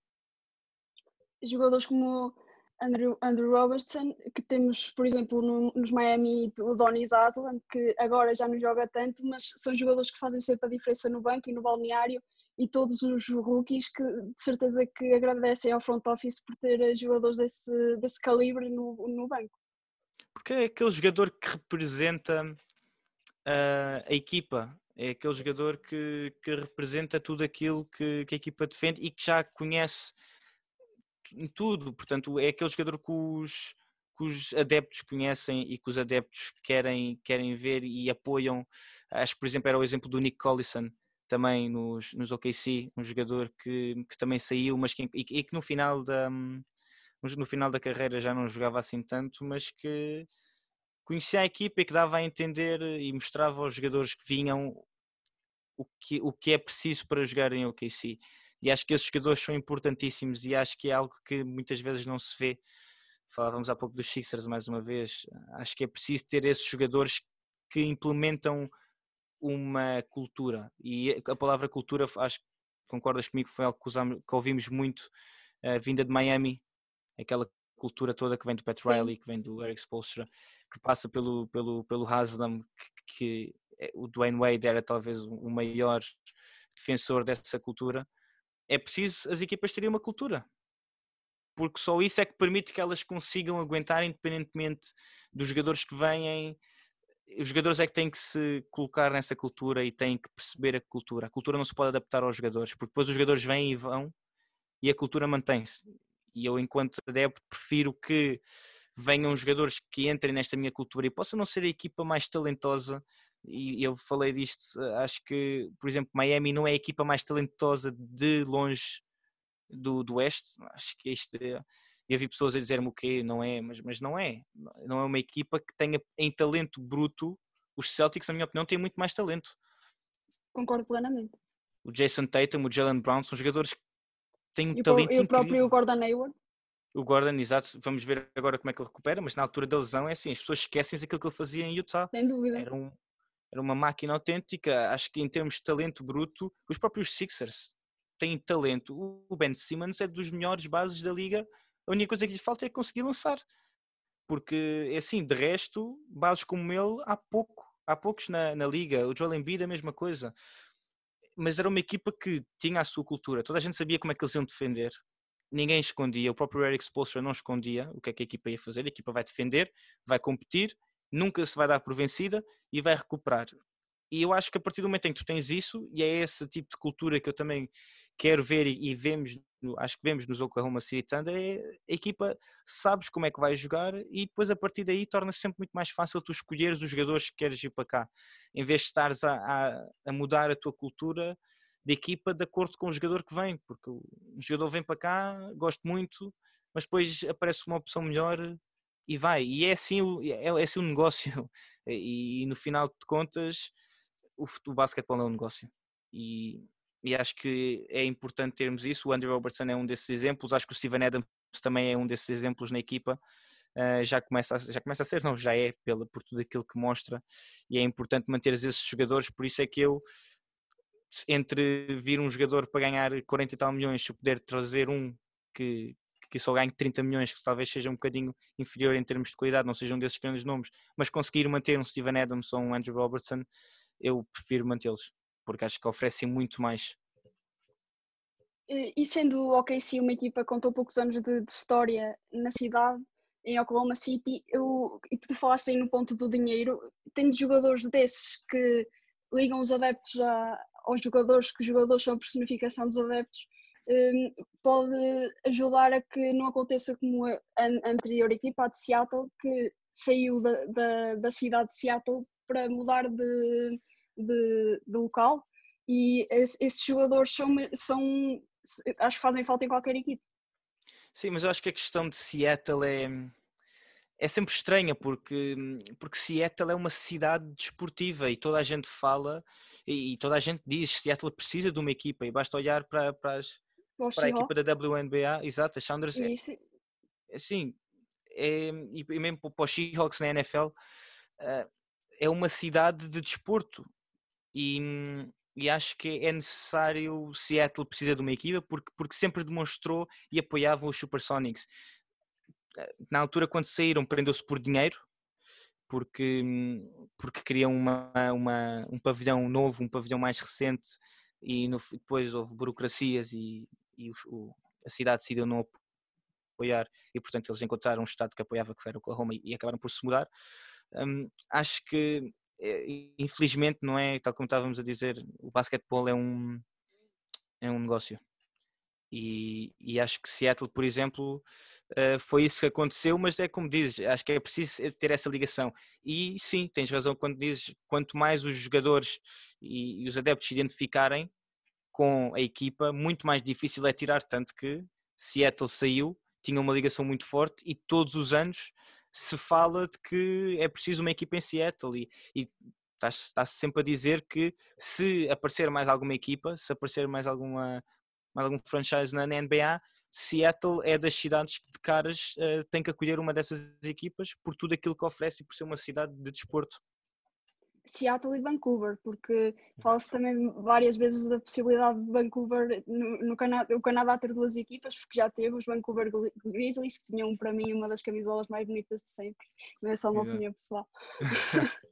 Jogadores como Andrew, Andrew Robertson, que temos, por exemplo, no, nos Miami o Donny Zasland, que agora já não joga tanto, mas são jogadores que fazem sempre a diferença no banco e no balneário, e todos os rookies que de certeza que agradecem ao front office por ter jogadores desse, desse calibre no, no banco. Porque é aquele jogador que representa uh, a equipa, é aquele jogador que, que representa tudo aquilo que, que a equipa defende e que já conhece em tudo. Portanto, é aquele jogador que os, que os adeptos conhecem e que os adeptos querem, querem ver e apoiam. Acho que, por exemplo, era o exemplo do Nick Collison, também nos, nos OKC, um jogador que, que também saiu, mas que, e, e que no final da no final da carreira já não jogava assim tanto, mas que conhecia a equipa e que dava a entender e mostrava aos jogadores que vinham o que, o que é preciso para jogar em OKC e acho que esses jogadores são importantíssimos e acho que é algo que muitas vezes não se vê. Falávamos há pouco dos Sixers mais uma vez. Acho que é preciso ter esses jogadores que implementam uma cultura e a palavra cultura, acho que concordas comigo, foi algo que, usamos, que ouvimos muito uh, vinda de Miami, aquela cultura toda que vem do Pat Sim. Riley, que vem do Eric Spoelstra, que passa pelo, pelo, pelo Haslam, que, que é, o Dwayne Wade era talvez o maior defensor dessa cultura é preciso as equipas terem uma cultura. Porque só isso é que permite que elas consigam aguentar independentemente dos jogadores que vêm. Os jogadores é que têm que se colocar nessa cultura e têm que perceber a cultura. A cultura não se pode adaptar aos jogadores, porque depois os jogadores vêm e vão e a cultura mantém-se. E eu, enquanto adepto, prefiro que venham jogadores que entrem nesta minha cultura e possam não ser a equipa mais talentosa e eu falei disto, acho que, por exemplo, Miami não é a equipa mais talentosa de longe do, do Oeste, acho que isto é, eu vi pessoas a dizer-me o quê, não é, mas, mas não é, não é uma equipa que tenha em talento bruto, os Celtics, na minha opinião, têm muito mais talento. Concordo plenamente. O Jason Tatum, o Jalen Brown são jogadores que têm um e talento E o próprio Gordon Hayward. O Gordon, exato, vamos ver agora como é que ele recupera, mas na altura da lesão é assim, as pessoas esquecem-se aquilo que ele fazia em Utah. Sem dúvida. Era, um, era uma máquina autêntica, acho que em termos de talento bruto, os próprios Sixers têm talento. O Ben Simmons é dos melhores bases da liga, a única coisa que lhe falta é conseguir lançar. Porque, é assim, de resto, bases como ele, há pouco, há poucos na, na liga. O Joel Embiid, a mesma coisa. Mas era uma equipa que tinha a sua cultura, toda a gente sabia como é que eles iam defender, ninguém escondia, o próprio Eric Spoelstra não escondia o que é que a equipa ia fazer, a equipa vai defender, vai competir, nunca se vai dar por vencida e vai recuperar. E eu acho que a partir do momento em que tu tens isso, e é esse tipo de cultura que eu também quero ver e, vemos, acho que vemos nos Oklahoma City Thunder, é a equipa sabes como é que vai jogar e depois a partir daí torna-se sempre muito mais fácil tu escolheres os jogadores que queres ir para cá. Em vez de estares a, a, a mudar a tua cultura, de equipa de acordo com o jogador que vem, porque o jogador vem para cá, gosto muito, mas depois aparece uma opção melhor e vai. E é assim o, é, é assim o negócio. E, e no final de contas, o, o basquetebol é um negócio. E, e acho que é importante termos isso. O Andrew Robertson é um desses exemplos, acho que o Steven Adams também é um desses exemplos na equipa. Uh, já, começa a, já começa a ser, não, já é pela, por tudo aquilo que mostra e é importante manter esses jogadores, por isso é que eu entre vir um jogador para ganhar 40 e tal milhões, se puder trazer um que, que só ganhe 30 milhões, que talvez seja um bocadinho inferior em termos de qualidade, não sejam desses grandes nomes, mas conseguir manter um Steven Adams ou um Andrew Robertson, eu prefiro mantê-los, porque acho que oferecem muito mais. E sendo o OKC uma equipa com tão poucos anos de, de história na cidade, em Oklahoma City, eu, e tu falaste aí no ponto do dinheiro, tendo jogadores desses que ligam os adeptos a, aos jogadores, que os jogadores são a personificação dos adeptos, um, pode ajudar a que não aconteça como a, anterior equipa, a de Seattle, que saiu da, da, da cidade de Seattle para mudar de, de, de local e esses jogadores são, são, acho que fazem falta em qualquer equipe. Sim, mas eu acho que a questão de Seattle é, é sempre estranha porque, porque Seattle é uma cidade desportiva e toda a gente fala e, e, toda a gente diz que Seattle precisa de uma equipa e basta olhar para, para, as, para a equipa da WNBA, exato, a Sounders é, assim, é, e mesmo para os Seahawks na NFL eh, é uma cidade de desporto. E, e acho que é necessário Seattle precisa de uma equipa porque, porque sempre demonstrou e apoiava os Supersonics. Eh, na altura quando saíram prendeu-se por dinheiro porque, porque queriam uma, uma, um pavilhão novo, um pavilhão mais recente e no, depois houve burocracias e, e o, o, a cidade decidiu não apoiar e portanto eles encontraram um estado que apoiava que era Oklahoma e, e acabaram por se mudar. Um, acho que eh, infelizmente não é, tal como estávamos a dizer, o basquetebol é um, é um negócio e, e acho que Seattle, por exemplo, uh, foi isso que aconteceu, mas é como dizes, acho que é preciso ter essa ligação. E sim, tens razão quando dizes, quanto mais os jogadores e, e os adeptos se identificarem com a equipa, muito mais difícil é tirar, tanto que Seattle saiu, tinha uma ligação muito forte e todos os anos se fala de que é preciso uma equipa em Seattle e, e está-se sempre a dizer que se aparecer mais alguma equipa, se aparecer mais alguma mais algum franchise na, na NBA, Seattle é das cidades que de caras uh, tem que acolher uma dessas equipas por tudo aquilo que oferece e por ser uma cidade de desporto. Seattle e Vancouver, porque fala-se também várias vezes da possibilidade de Vancouver, no, no Canadá, o Canadá ter duas equipas, porque já teve os Vancouver Grizzlies, que tinham para mim uma das camisolas mais bonitas de sempre, não é só uma opinião pessoal.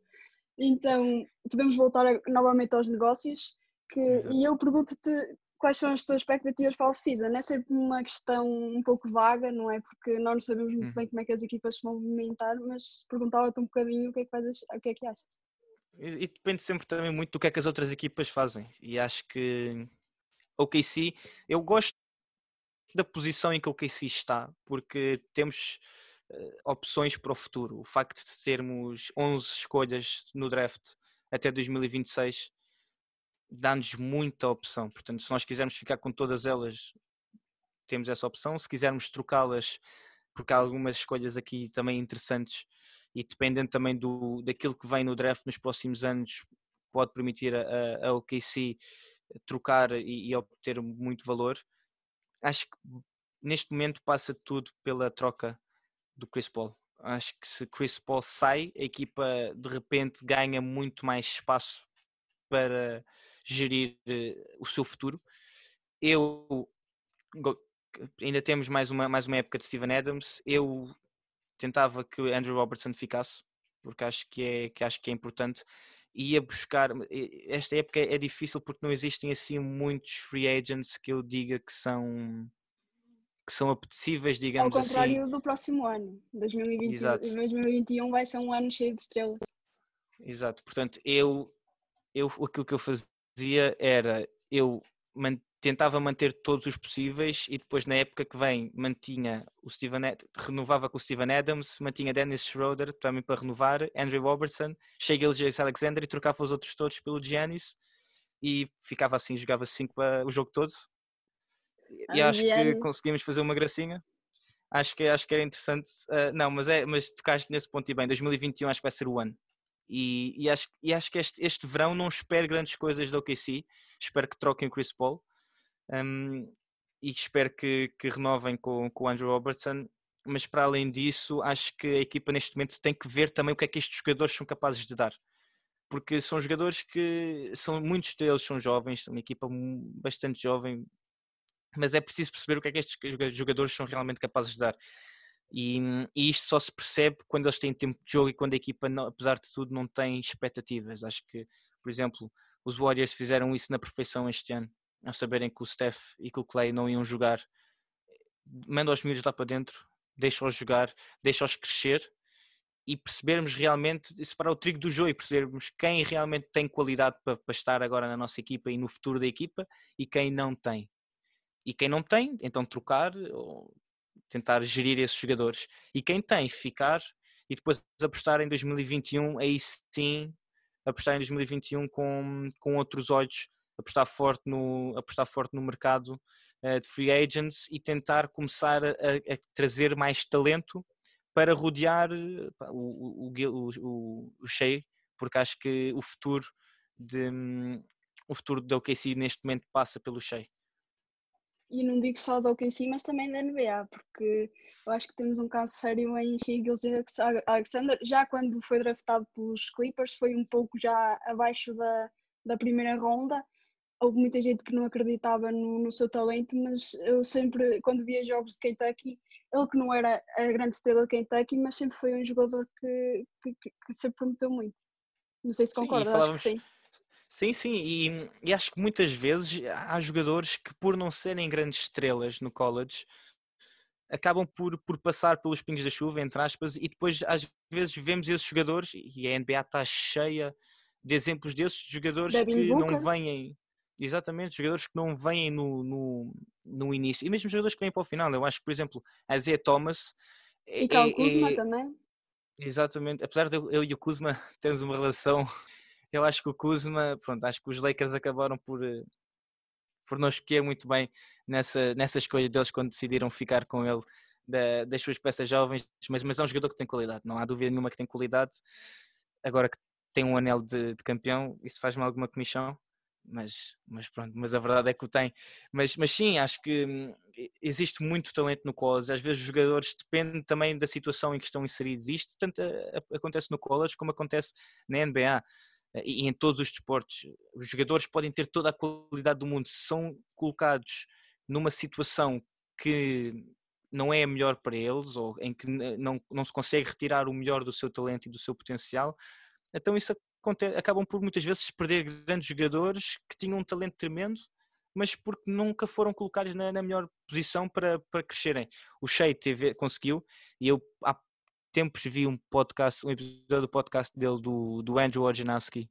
então, podemos voltar a, novamente aos negócios, que, e eu pergunto-te quais são as tuas expectativas para a off-season? É sempre uma questão um pouco vaga, não é? Porque nós não sabemos muito bem uhum. como é que as equipas se vão movimentar, mas perguntava-te um bocadinho o que é que, fazes, o que, é que achas. E, depende sempre também muito do que é que as outras equipas fazem. E acho que o OKC, eu gosto da posição em que o OKC está, porque temos uh, opções para o futuro. O facto de termos 11 escolhas no draft até 2026 dá-nos muita opção. Portanto, se nós quisermos ficar com todas elas, temos essa opção. Se quisermos trocá-las, porque há algumas escolhas aqui também interessantes e dependendo também do, daquilo que vem no draft nos próximos anos, pode permitir a, a OKC trocar e, e, obter muito valor. Acho que neste momento passa tudo pela troca do Chris Paul. Acho que se Chris Paul sai, a equipa de repente ganha muito mais espaço para gerir uh, o seu futuro. Eu ainda temos mais uma, mais uma época de Steven Adams. Eu tentava que Andrew Robertson ficasse, porque acho que é, que acho que é importante. Ia buscar. Esta época é difícil porque não existem assim muitos free agents que eu diga que são que são apetecíveis, digamos assim. Ao contrário assim. do próximo ano, 2020, Exato. 2021 vai ser um ano cheio de estrelas. Exato, portanto, eu, eu aquilo que eu fazia era eu tentava manter todos os possíveis e depois na época que vem mantinha o Steven renovava com o Steven Adams, mantinha Dennis Schroeder também para renovar, Andrew Robertson, chega Jace Alexander e trocava os outros todos pelo Giannis e ficava assim, jogava 5 para o jogo todo e acho que conseguimos fazer uma gracinha. Acho que, acho que era interessante. Uh, não, mas, é, mas tocaste nesse ponto e bem. 2021 acho que vai ser o ano. E, e, acho, e acho que este, este verão não espero grandes coisas da OKC. Espero que troquem o Chris Paul. Um, e espero que, que renovem com, com o Andrew Robertson. Mas para além disso, acho que a equipa neste momento tem que ver também o que é que estes jogadores são capazes de dar. Porque são jogadores que são muitos deles são jovens, uma equipa bastante jovem, mas é preciso perceber o que é que estes jogadores são realmente capazes de dar. E, e, isto só se percebe quando eles têm tempo de jogo e quando a equipa, não, apesar de tudo, não tem expectativas. Acho que, por exemplo, os Warriors fizeram isso na perfeição este ano, ao saberem que o Steph e que o Clay não iam jogar. Manda os miúdos lá para dentro, deixa-os jogar, deixa-os crescer e percebermos realmente, separar o trigo do jogo e percebermos quem realmente tem qualidade para, para estar agora na nossa equipa e no futuro da equipa e quem não tem e quem não tem, então trocar ou tentar gerir esses jogadores. E quem tem, ficar e depois apostar em 2021, aí sim, apostar em 2021 com, com outros olhos, apostar forte no, apostar forte no mercado uh, de free agents e tentar começar a, a, trazer mais talento para rodear o, o, o, o, o Shea, porque acho que o futuro de, o futuro da OKC neste momento passa pelo Shea. E não digo só da OKC, mas também da NBA, porque eu acho que temos um caso sério em Shea Alexander, já quando foi draftado pelos Clippers, foi um pouco já abaixo da, da primeira ronda, houve muita gente que não acreditava no, no, seu talento, mas eu sempre, quando via jogos de Kentucky, ele que não era a grande estrela de Kentucky, mas sempre foi um jogador que, que, que se prometeu muito. Não sei se concorda, acho que sim. Sim, sim, e, e, acho que muitas vezes há jogadores que, por não serem grandes estrelas no college, acabam por, por passar pelos pingos da chuva, entre aspas, e depois às vezes vemos esses jogadores, e a NBA está cheia de exemplos desses jogadores Devin que Booker. não vêm, exatamente, jogadores que não vêm no, no, no, início, e mesmo jogadores que vêm para o final. Eu acho que, por exemplo, a Zé Thomas. E é, o Kuzma é, também. Exatamente, apesar de eu, eu e o Kuzma termos uma relação eu acho que o Kuzma, pronto, acho que os Lakers acabaram por, eh, por não escolher muito bem nessa, nessa escolha deles quando decidiram ficar com ele da, das suas peças jovens, mas, mas é um jogador que tem qualidade, não há dúvida nenhuma que tem qualidade. Agora que tem um anel de, de campeão, isso faz-me alguma comissão, mas, mas pronto, mas a verdade é que o tem. Mas, mas sim, acho que hum, existe muito talento no college. Às vezes os jogadores dependem também da situação em que estão inseridos. Isto tanto acontece no college como acontece na NBA e em todos os desportos. Os jogadores podem ter toda a qualidade do mundo, se são colocados numa situação que não é a melhor para eles ou em que não, não se consegue retirar o melhor do seu talento e do seu potencial, então isso acabam por muitas vezes perder grandes jogadores que tinham um talento tremendo, mas porque nunca foram colocados na, na melhor posição para, para crescerem. O Shea teve, conseguiu, e eu há tempos vi um podcast, um episódio do podcast dele do, do Andrew Wojnarowski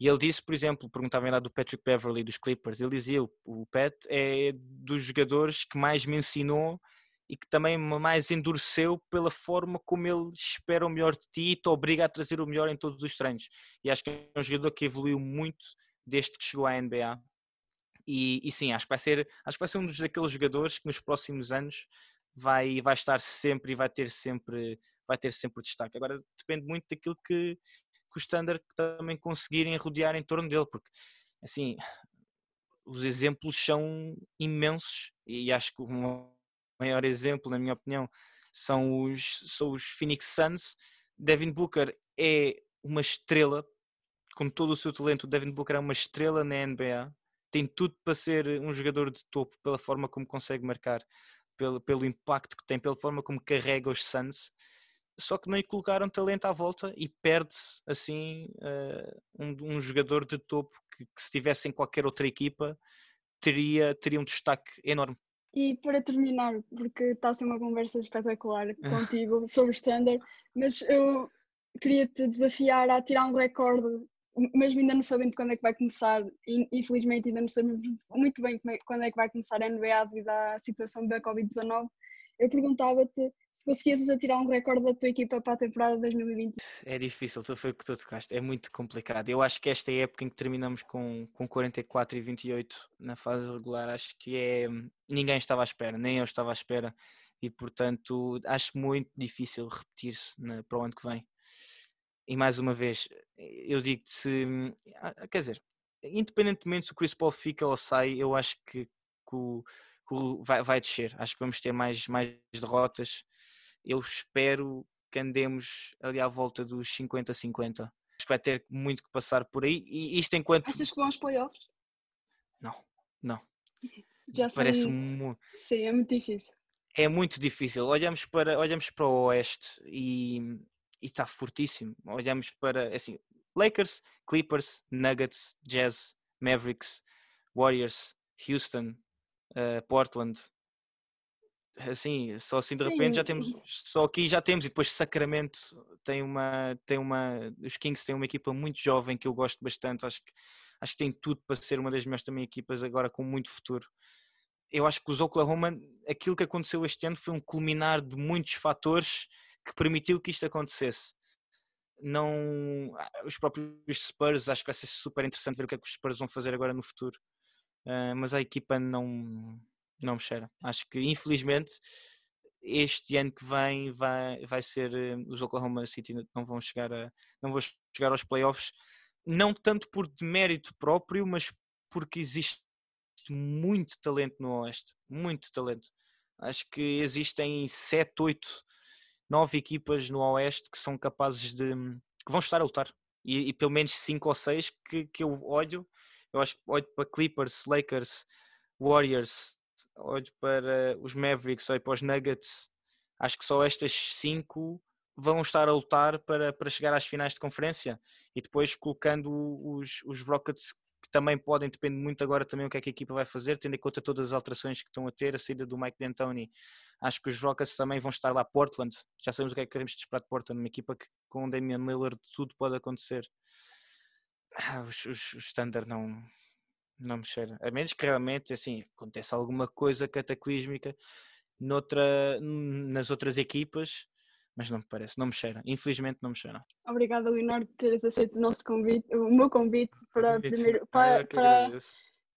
e ele disse, por exemplo, perguntavam lá do Patrick Beverly dos Clippers, ele dizia, o Pat é dos jogadores que mais me ensinou e que também mais endureceu pela forma como ele espera o melhor de ti e te obriga a trazer o melhor em todos os treinos. E acho que é um jogador que evoluiu muito desde que chegou à NBA. E, e sim, acho que vai ser, acho que vai ser um dos daqueles jogadores que nos próximos anos vai, vai estar sempre e vai ter sempre vai ter sempre destaque. Agora depende muito daquilo que, que o Standard também conseguirem rodear em torno dele, porque assim os exemplos são imensos e acho que uma maior exemplo, na minha opinião, são os, são os Phoenix Suns. Devin Booker é uma estrela, com todo o seu talento. Devin Booker é uma estrela na NBA, tem tudo para ser um jogador de topo pela forma como consegue marcar, pelo, pelo impacto que tem, pela forma como carrega os Suns. Só que não lhe colocaram talento à volta e perde-se assim uh, um, um, jogador de topo que, que, se estivesse em qualquer outra equipa teria, teria um destaque enorme. E para terminar, porque está a ser uma conversa espetacular contigo sobre o standard, mas eu queria te desafiar a tirar um recorde mesmo ainda não sabendo quando é que vai começar, infelizmente ainda não sabemos muito bem é, quando é que vai começar a NBA devido à situação da Covid-19, eu perguntava-te se conseguias atirar um recorde da tua equipa para a temporada 2020. É difícil, foi o que tu tocaste, é muito complicado. Eu acho que esta época em que terminamos com, com 44 e 28 na fase regular, acho que é. Ninguém estava à espera, nem eu estava à espera, e portanto acho muito difícil repetir-se para o ano que vem e mais uma vez, eu digo se. Ah, quer dizer, independentemente se o Chris Paul fica ou sai, eu acho que, que, o, que vai, vai descer. Acho que vamos ter mais, mais derrotas. Eu espero que andemos ali à volta dos 50-50. Acho que vai ter muito que passar por aí. E isto enquanto. Achas que vão aos playoffs? Não, não. Já Parece são... muito. Sim, é muito difícil. É muito difícil. Olhamos para, olhamos para o Oeste e e está fortíssimo. Olhamos para assim, Lakers, Clippers, Nuggets, Jazz, Mavericks, Warriors, Houston, uh, Portland. Assim, só assim de Sim. repente já temos, só aqui já temos, e depois Sacramento tem uma, tem uma, os Kings têm uma equipa muito jovem que eu gosto bastante, acho que, acho que tem tudo para ser uma das melhores também equipas agora com muito futuro. Eu acho que os Oklahoma, aquilo que aconteceu este ano foi um culminar de muitos fatores que permitiu que isto acontecesse. Não, ah, os próprios Spurs, acho que vai ser super interessante ver o que é que os Spurs vão fazer agora no futuro, uh, mas a equipa não, não me cheira. Acho que infelizmente este ano que vem vai, vai ser uh, os Oklahoma City não vão chegar a não vão chegar aos playoffs, não tanto por demérito próprio, mas porque existe muito talento no Oeste, muito talento. Acho que existem 7, 8 nove equipas no Oeste que são capazes de. que vão estar a lutar. E, e pelo menos cinco ou seis que, que eu olho. Eu acho olho para Clippers, Lakers, Warriors, olho para os Mavericks, olho para os Nuggets. Acho que só estas cinco vão estar a lutar para, para chegar às finais de conferência e depois colocando os, os Rockets que também podem, depende muito agora também o que é que a equipa vai fazer, tendo em conta todas as alterações que estão a ter, a saída do Mike D'Antoni. Acho que os Rockets também vão estar lá. Portland, já sabemos o que é que queremos esperar de Portland, uma equipa que com Damian Miller tudo pode acontecer. Ah, os, os, os Standard não, não me cheira. A menos que realmente, assim, aconteça alguma coisa cataclísmica noutra, nas outras equipas, mas não me parece, não me cheira. Infelizmente não me cheira. Obrigada, Leonardo, por teres aceito o nosso convite, o meu convite para, convite. Primeiro, para, ah, para,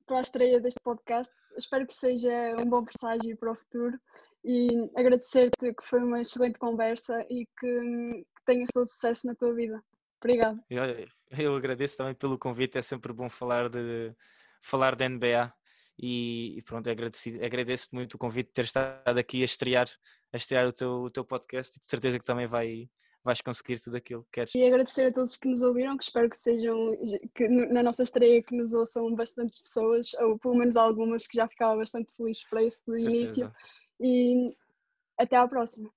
para, a estreia deste podcast. Espero que seja um bom presságio para o futuro e agradecer-te que foi uma excelente conversa e que, que tenhas todo sucesso na tua vida. Obrigado. Eu, agradeço também pelo convite, é sempre bom falar de falar da NBA e, e pronto, agradeço-te muito o convite de ter estado aqui a estrear, a estrear o, teu, o teu podcast e de certeza que também vai, vais conseguir tudo aquilo que queres. E agradecer a todos que nos ouviram, que espero que sejam, que na nossa estreia que nos ouçam bastantes pessoas, ou pelo menos algumas que já ficava bastante feliz para este início. E até à próxima.